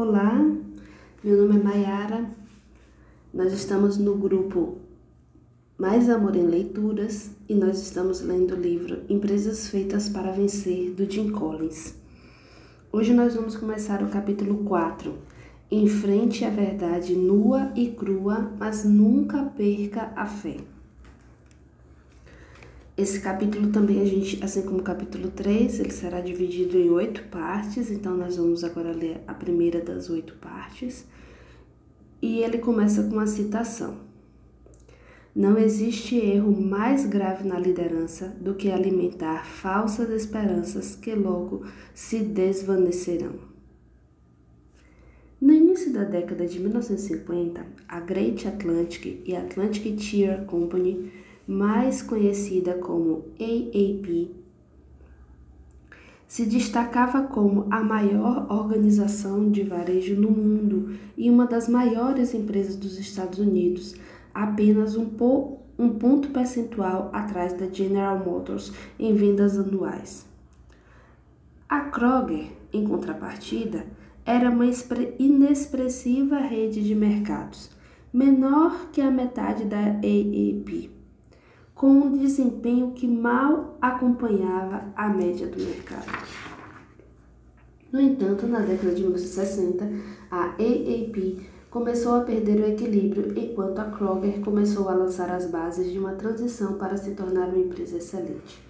Olá, meu nome é Mayara. Nós estamos no grupo Mais Amor em Leituras e nós estamos lendo o livro Empresas Feitas para Vencer, do Jim Collins. Hoje nós vamos começar o capítulo 4. Enfrente a verdade nua e crua, mas nunca perca a fé. Esse capítulo também a gente, assim como o capítulo 3, ele será dividido em oito partes, então nós vamos agora ler a primeira das oito partes. E ele começa com uma citação. Não existe erro mais grave na liderança do que alimentar falsas esperanças que logo se desvanecerão. No início da década de 1950, a Great Atlantic e a Atlantic Tier Company mais conhecida como AAP, se destacava como a maior organização de varejo no mundo e uma das maiores empresas dos Estados Unidos, apenas um, po um ponto percentual atrás da General Motors em vendas anuais. A Kroger, em contrapartida, era uma inexpressiva rede de mercados, menor que a metade da AAP com um desempenho que mal acompanhava a média do mercado. No entanto, na década de 1960, a AAP começou a perder o equilíbrio enquanto a Kroger começou a lançar as bases de uma transição para se tornar uma empresa excelente.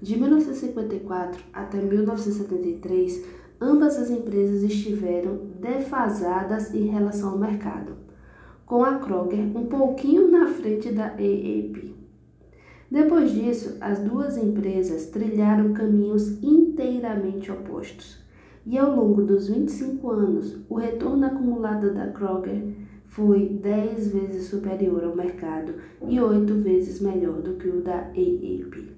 De 1954 até 1973, ambas as empresas estiveram defasadas em relação ao mercado, com a Kroger um pouquinho na frente da AAP. Depois disso, as duas empresas trilharam caminhos inteiramente opostos. E ao longo dos 25 anos, o retorno acumulado da Kroger foi 10 vezes superior ao mercado e 8 vezes melhor do que o da AAP.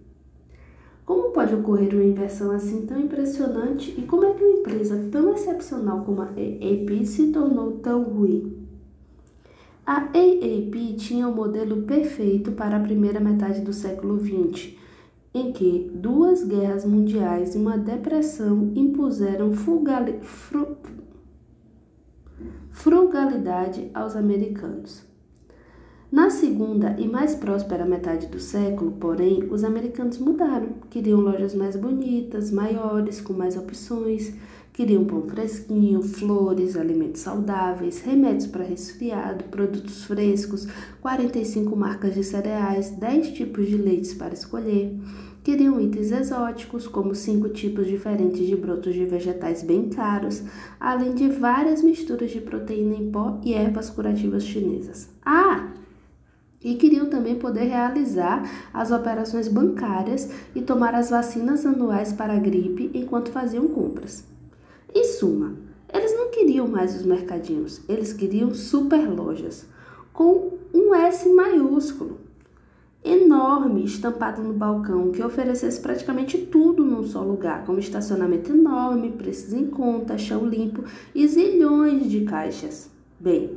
Como pode ocorrer uma inversão assim tão impressionante e como é que uma empresa tão excepcional como a AAP se tornou tão ruim? A AAP tinha o um modelo perfeito para a primeira metade do século XX, em que duas guerras mundiais e uma depressão impuseram frugali fru frugalidade aos americanos. Na segunda e mais próspera metade do século, porém, os americanos mudaram. Queriam lojas mais bonitas, maiores, com mais opções Queriam pão fresquinho, flores, alimentos saudáveis, remédios para resfriado, produtos frescos, 45 marcas de cereais, 10 tipos de leites para escolher. Queriam itens exóticos, como cinco tipos diferentes de brotos de vegetais bem caros, além de várias misturas de proteína em pó e ervas curativas chinesas. Ah! E queriam também poder realizar as operações bancárias e tomar as vacinas anuais para a gripe enquanto faziam compras. Em suma, eles não queriam mais os mercadinhos, eles queriam super lojas com um S maiúsculo, enorme, estampado no balcão, que oferecesse praticamente tudo num só lugar, como estacionamento enorme, preços em conta, chão limpo e zilhões de caixas. Bem,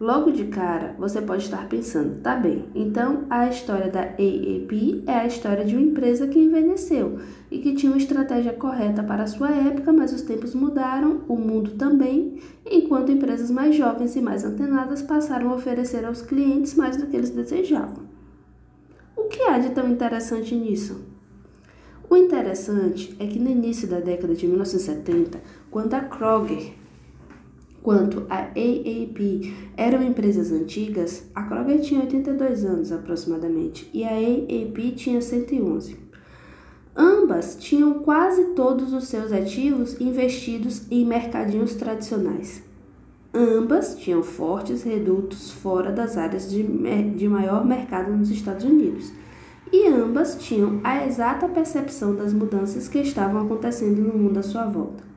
Logo de cara, você pode estar pensando, tá bem, então a história da AAP é a história de uma empresa que envelheceu e que tinha uma estratégia correta para a sua época, mas os tempos mudaram, o mundo também, enquanto empresas mais jovens e mais antenadas passaram a oferecer aos clientes mais do que eles desejavam. O que há de tão interessante nisso? O interessante é que no início da década de 1970, quando a Kroger Quanto a AAP eram empresas antigas, a Kroger tinha 82 anos aproximadamente e a AAP tinha 111. Ambas tinham quase todos os seus ativos investidos em mercadinhos tradicionais. Ambas tinham fortes redutos fora das áreas de, de maior mercado nos Estados Unidos. E ambas tinham a exata percepção das mudanças que estavam acontecendo no mundo à sua volta.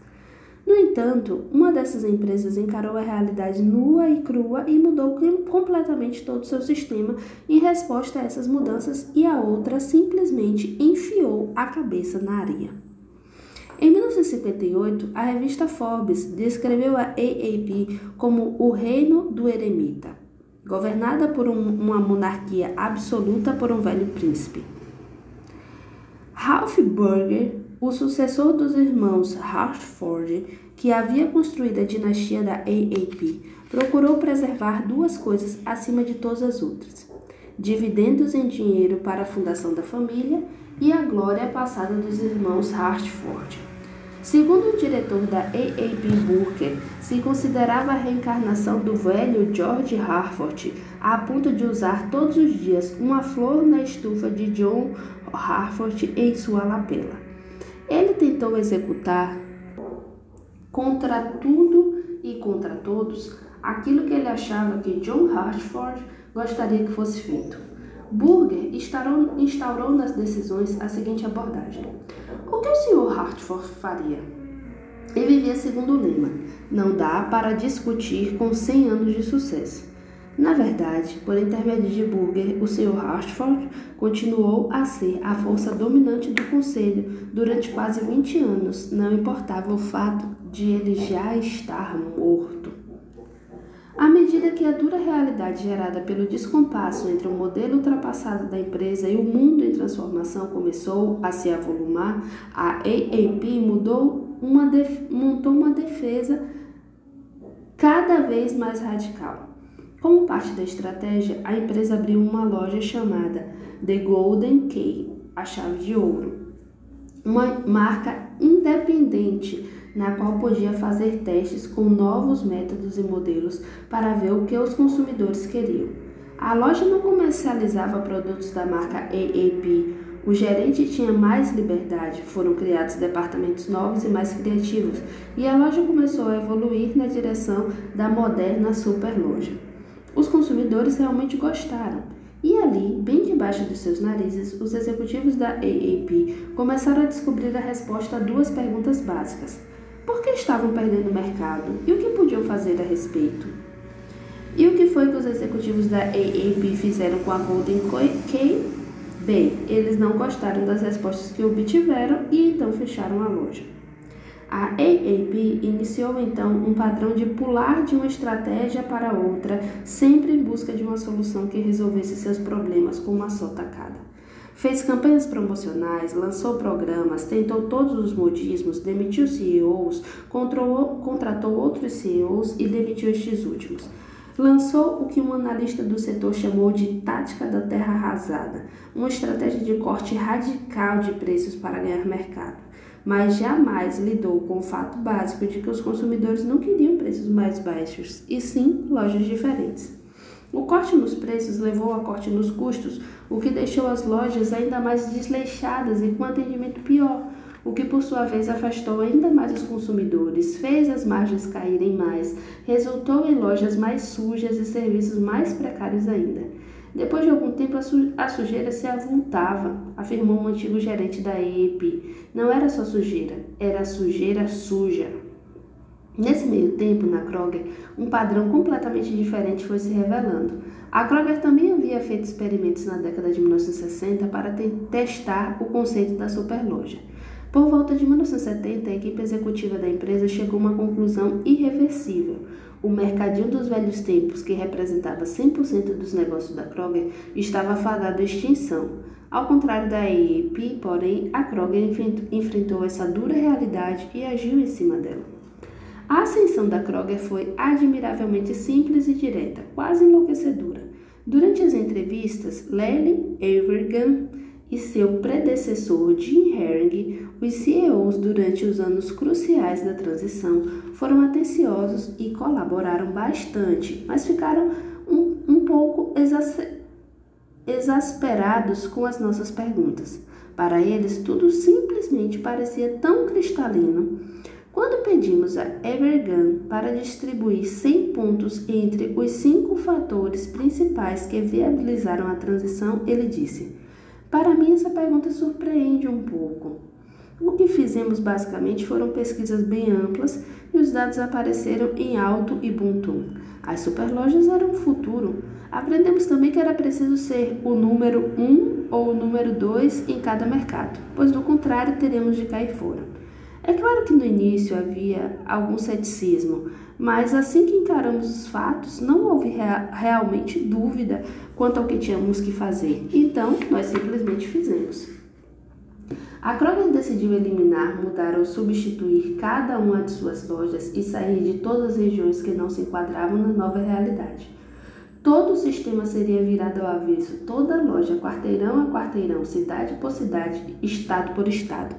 No entanto, uma dessas empresas encarou a realidade nua e crua e mudou completamente todo o seu sistema em resposta a essas mudanças, e a outra simplesmente enfiou a cabeça na areia. Em 1958, a revista Forbes descreveu a AAP como o reino do eremita, governada por um, uma monarquia absoluta por um velho príncipe. Ralph Burger o sucessor dos irmãos Hartford, que havia construído a dinastia da AAP, procurou preservar duas coisas acima de todas as outras: dividendos em dinheiro para a fundação da família e a glória passada dos irmãos Hartford. Segundo o diretor da AAP Burke, se considerava a reencarnação do velho George Harford, a ponto de usar todos os dias uma flor na estufa de John Harford em sua lapela. Tentou executar contra tudo e contra todos aquilo que ele achava que John Hartford gostaria que fosse feito. Burger instaurou nas decisões a seguinte abordagem: O que o Sr. Hartford faria? Ele vivia segundo o lema: não dá para discutir com 100 anos de sucesso. Na verdade, por intermédio de Burger, o Sr. Hartford continuou a ser a força dominante do Conselho durante quase 20 anos, não importava o fato de ele já estar morto. À medida que a dura realidade gerada pelo descompasso entre o modelo ultrapassado da empresa e o mundo em transformação começou a se avolumar, a AAP mudou uma montou uma defesa cada vez mais radical. Como parte da estratégia, a empresa abriu uma loja chamada The Golden Key, a chave de ouro, uma marca independente na qual podia fazer testes com novos métodos e modelos para ver o que os consumidores queriam. A loja não comercializava produtos da marca AAP. O gerente tinha mais liberdade, foram criados departamentos novos e mais criativos, e a loja começou a evoluir na direção da moderna super loja. Os consumidores realmente gostaram. E ali, bem debaixo de seus narizes, os executivos da AAP começaram a descobrir a resposta a duas perguntas básicas por que estavam perdendo o mercado e o que podiam fazer a respeito. E o que foi que os executivos da AAP fizeram com a Golden Key? Bem, eles não gostaram das respostas que obtiveram e então fecharam a loja. A AAP iniciou então um padrão de pular de uma estratégia para outra, sempre em busca de uma solução que resolvesse seus problemas com uma só tacada. Fez campanhas promocionais, lançou programas, tentou todos os modismos, demitiu CEOs, contratou outros CEOs e demitiu estes últimos. Lançou o que um analista do setor chamou de tática da terra arrasada, uma estratégia de corte radical de preços para ganhar mercado, mas jamais lidou com o fato básico de que os consumidores não queriam preços mais baixos, e sim lojas diferentes. O corte nos preços levou a corte nos custos, o que deixou as lojas ainda mais desleixadas e com atendimento pior, o que por sua vez afastou ainda mais os consumidores, fez as margens caírem mais, resultou em lojas mais sujas e serviços mais precários ainda. Depois de algum tempo, a, sujeira se avultava, afirmou um antigo gerente da EPI. Não era só sujeira, era sujeira suja. Nesse meio tempo, na Kroger, um padrão completamente diferente foi se revelando. A Kroger também havia feito experimentos na década de 1960 para testar o conceito da superloja. Por volta de 1970, a equipe executiva da empresa chegou a uma conclusão irreversível. O mercadinho dos velhos tempos, que representava 100% dos negócios da Kroger, estava fadado à extinção. Ao contrário da EEP, porém, a Kroger enfrentou essa dura realidade e agiu em cima dela. A ascensão da Kroger foi admiravelmente simples e direta, quase enlouquecedora. Durante as entrevistas, Lely Evergan e seu predecessor Jim Herring, os CEOs durante os anos cruciais da transição, foram atenciosos e colaboraram bastante, mas ficaram um, um pouco exasperados com as nossas perguntas. Para eles, tudo simplesmente parecia tão cristalino quando pedimos a Evergan para distribuir 100 pontos entre os cinco fatores principais que viabilizaram a transição, ele disse: Para mim, essa pergunta surpreende um pouco. O que fizemos basicamente foram pesquisas bem amplas e os dados apareceram em alto e tom. As superlojas eram o futuro. Aprendemos também que era preciso ser o número 1 um ou o número 2 em cada mercado, pois do contrário teremos de cair fora. É claro que no início havia algum ceticismo, mas assim que encaramos os fatos, não houve rea realmente dúvida quanto ao que tínhamos que fazer. Então, nós simplesmente fizemos. A Kroger decidiu eliminar, mudar ou substituir cada uma de suas lojas e sair de todas as regiões que não se enquadravam na nova realidade. Todo o sistema seria virado ao avesso, toda loja, quarteirão a quarteirão, cidade por cidade, estado por estado.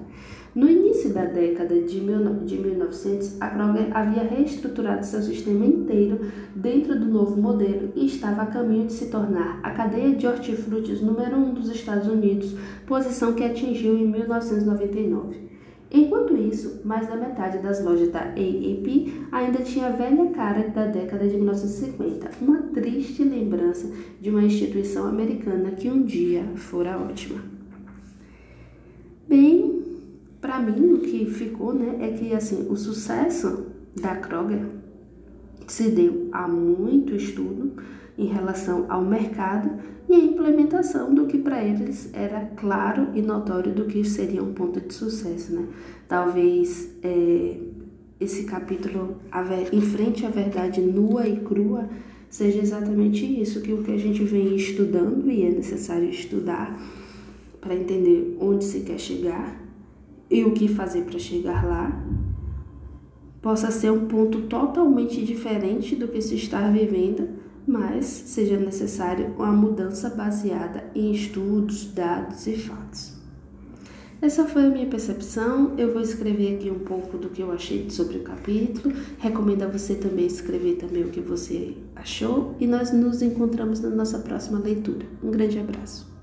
No início da década de 1900, a Kroger havia reestruturado seu sistema inteiro dentro do novo modelo e estava a caminho de se tornar a cadeia de hortifrutis número um dos Estados Unidos, posição que atingiu em 1999. Enquanto isso, mais da metade das lojas da AAP ainda tinha a velha cara da década de 1950, uma triste lembrança de uma instituição americana que um dia fora ótima. Bem, para mim o que ficou, né, é que assim, o sucesso da Kroger se deu a muito estudo em relação ao mercado e a implementação do que para eles era claro e notório do que seria um ponto de sucesso, né? Talvez é, esse capítulo em frente à verdade nua e crua seja exatamente isso que o que a gente vem estudando e é necessário estudar para entender onde se quer chegar e o que fazer para chegar lá possa ser um ponto totalmente diferente do que se está vivendo mas seja necessário uma mudança baseada em estudos, dados e fatos. Essa foi a minha percepção. Eu vou escrever aqui um pouco do que eu achei sobre o capítulo. Recomendo a você também escrever também o que você achou e nós nos encontramos na nossa próxima leitura. Um grande abraço.